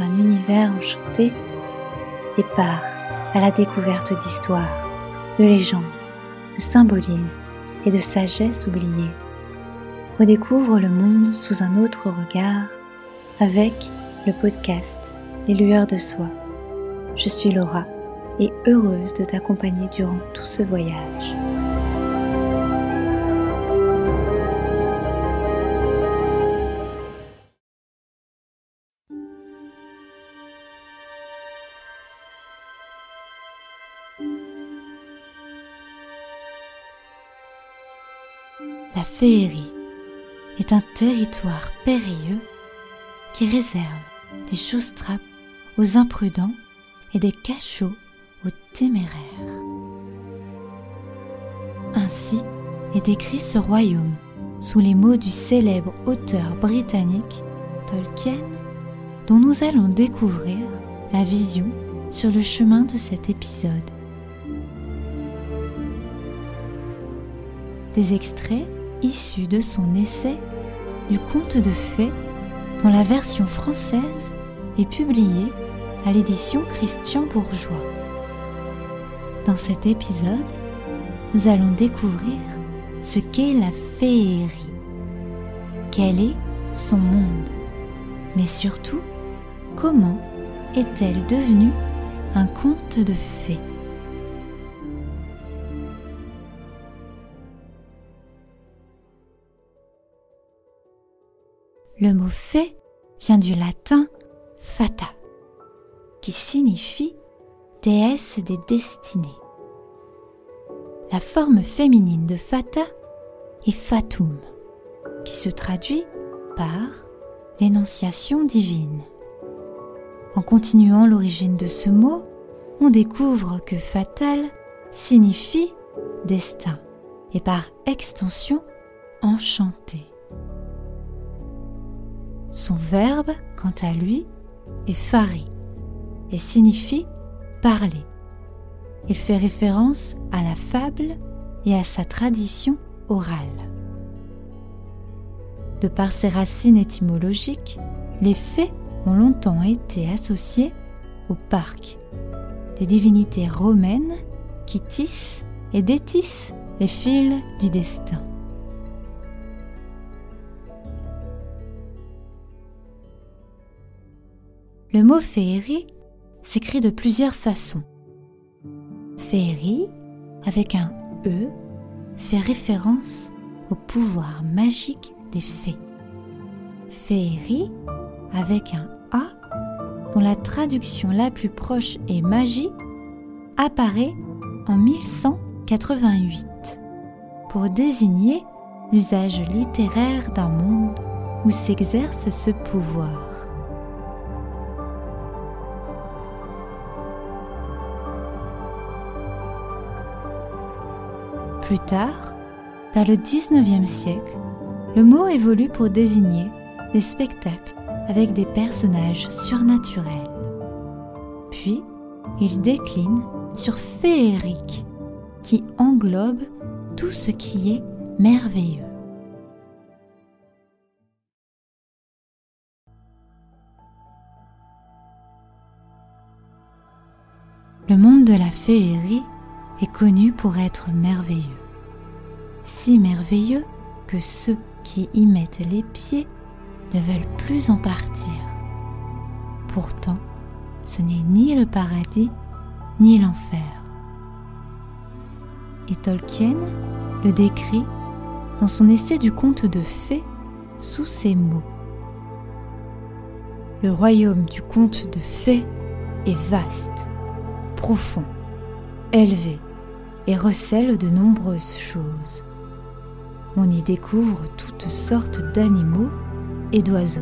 un univers enchanté et part à la découverte d'histoires, de légendes, de symbolismes et de sagesse oubliée. Redécouvre le monde sous un autre regard avec le podcast Les lueurs de soi. Je suis Laura et heureuse de t'accompagner durant tout ce voyage. La féerie est un territoire périlleux qui réserve des choses trappes aux imprudents et des cachots aux téméraires. Ainsi est décrit ce royaume sous les mots du célèbre auteur britannique Tolkien, dont nous allons découvrir la vision sur le chemin de cet épisode. Des extraits issus de son essai du conte de fées dont la version française est publiée à l'édition Christian Bourgeois. Dans cet épisode, nous allons découvrir ce qu'est la féerie, quel est son monde, mais surtout comment est-elle devenue un conte de fées? Le mot fée vient du latin fata, qui signifie déesse des destinées. La forme féminine de fata est fatum, qui se traduit par l'énonciation divine. En continuant l'origine de ce mot, on découvre que fatal signifie destin et par extension enchanté. Son verbe, quant à lui, est fari et signifie parler. Il fait référence à la fable et à sa tradition orale. De par ses racines étymologiques, les fées ont longtemps été associées au parc, des divinités romaines qui tissent et détissent les fils du destin. Le mot féerie s'écrit de plusieurs façons. Féerie, avec un E, fait référence au pouvoir magique des fées. Féerie, avec un A, dont la traduction la plus proche est magie, apparaît en 1188 pour désigner l'usage littéraire d'un monde où s'exerce ce pouvoir. Plus tard, dans le 19e siècle, le mot évolue pour désigner des spectacles avec des personnages surnaturels. Puis, il décline sur féerique, qui englobe tout ce qui est merveilleux. Le monde de la féerie est connu pour être merveilleux. Si merveilleux que ceux qui y mettent les pieds ne veulent plus en partir. Pourtant, ce n'est ni le paradis ni l'enfer. Et Tolkien le décrit dans son essai du conte de fées sous ces mots. Le royaume du conte de fées est vaste, profond, élevé et recèle de nombreuses choses. On y découvre toutes sortes d'animaux et d'oiseaux,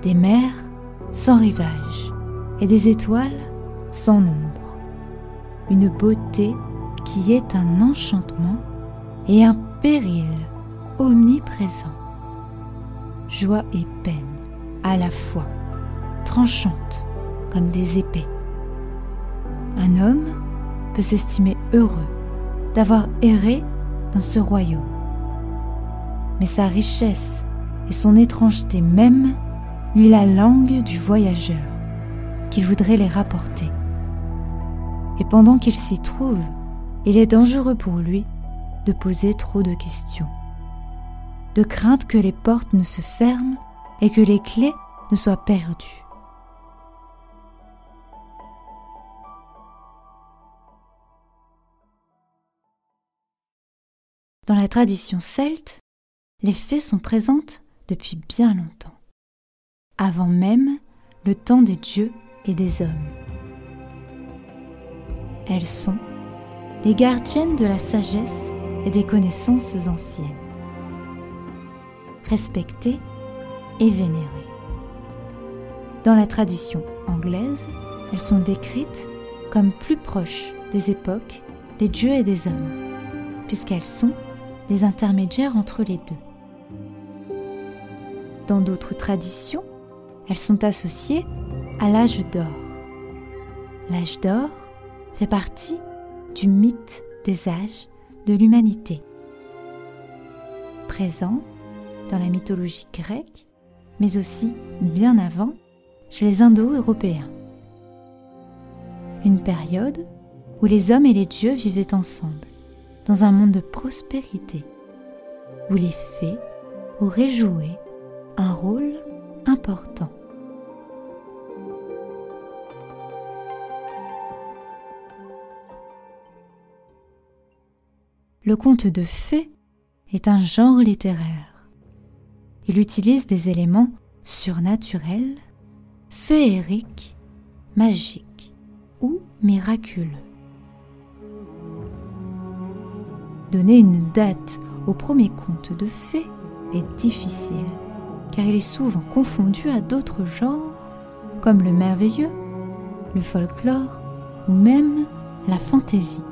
des mers sans rivage et des étoiles sans nombre, une beauté qui est un enchantement et un péril omniprésent, joie et peine à la fois, tranchantes comme des épées. Un homme peut s'estimer heureux d'avoir erré dans ce royaume. Mais sa richesse et son étrangeté même lit la langue du voyageur qui voudrait les rapporter. Et pendant qu'il s'y trouve, il est dangereux pour lui de poser trop de questions, de crainte que les portes ne se ferment et que les clés ne soient perdues. Dans la tradition celte, les fées sont présentes depuis bien longtemps, avant même le temps des dieux et des hommes. Elles sont les gardiennes de la sagesse et des connaissances anciennes, respectées et vénérées. Dans la tradition anglaise, elles sont décrites comme plus proches des époques des dieux et des hommes, puisqu'elles sont les intermédiaires entre les deux. Dans d'autres traditions, elles sont associées à l'âge d'or. L'âge d'or fait partie du mythe des âges de l'humanité, présent dans la mythologie grecque, mais aussi bien avant chez les Indo-Européens. Une période où les hommes et les dieux vivaient ensemble, dans un monde de prospérité, où les fées auraient joué un rôle important. Le conte de fées est un genre littéraire. Il utilise des éléments surnaturels, féeriques, magiques ou miraculeux. Donner une date au premier conte de fées est difficile, car il est souvent confondu à d'autres genres, comme le merveilleux, le folklore ou même la fantaisie.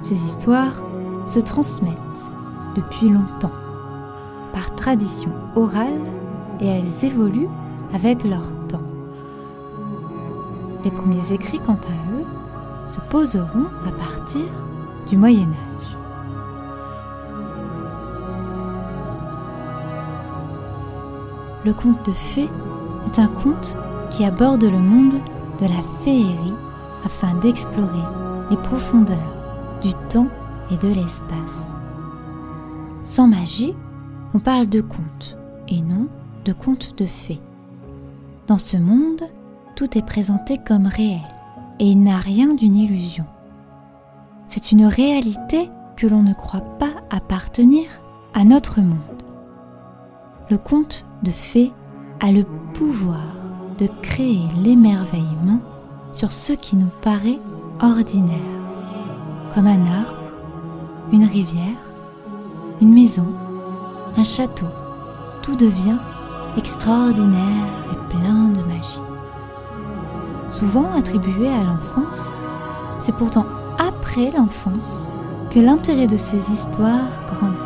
Ces histoires se transmettent depuis longtemps, par tradition orale, et elles évoluent avec leur temps. Les premiers écrits, quant à eux, se poseront à partir du Moyen Âge. Le conte de fées est un conte qui aborde le monde de la féerie afin d'explorer les profondeurs du temps et de l'espace. Sans magie, on parle de contes et non de contes de fées. Dans ce monde, tout est présenté comme réel et il n'a rien d'une illusion. C'est une réalité que l'on ne croit pas appartenir à notre monde. Le conte de fées a le pouvoir de créer l'émerveillement sur ce qui nous paraît ordinaire comme un arbre, une rivière, une maison, un château. Tout devient extraordinaire et plein de magie. Souvent attribué à l'enfance, c'est pourtant après l'enfance que l'intérêt de ces histoires grandit.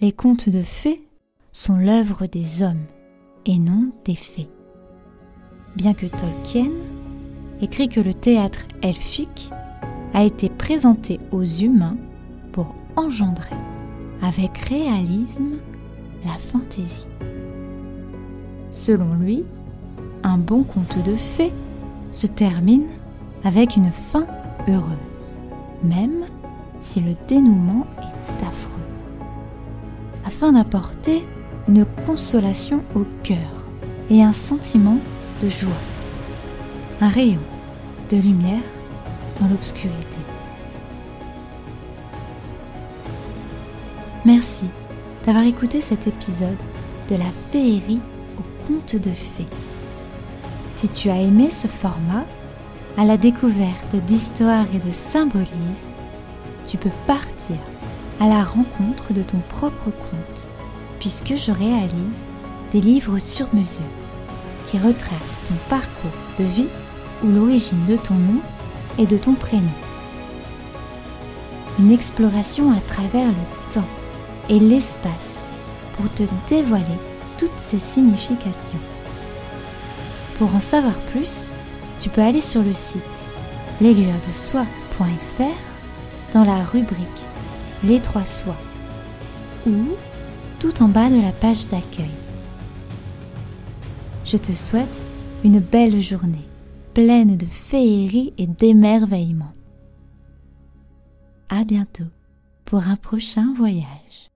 les contes de fées sont l'œuvre des hommes et non des fées. Bien que Tolkien écrit que le théâtre elfique a été présenté aux humains pour engendrer avec réalisme la fantaisie. Selon lui, un bon conte de fées se termine avec une fin heureuse, même si le dénouement est affreux afin d'apporter une consolation au cœur et un sentiment de joie, un rayon de lumière dans l'obscurité. Merci d'avoir écouté cet épisode de la féerie au conte de fées. Si tu as aimé ce format, à la découverte d'histoires et de symbolismes, tu peux partir à la rencontre de ton propre conte, puisque je réalise des livres sur mesure qui retracent ton parcours de vie ou l'origine de ton nom et de ton prénom. une exploration à travers le temps et l'espace pour te dévoiler toutes ses significations. Pour en savoir plus, tu peux aller sur le site leslueursdesoi.fr dans la rubrique Les trois soies ou tout en bas de la page d'accueil. Je te souhaite une belle journée, pleine de féerie et d'émerveillement. À bientôt pour un prochain voyage.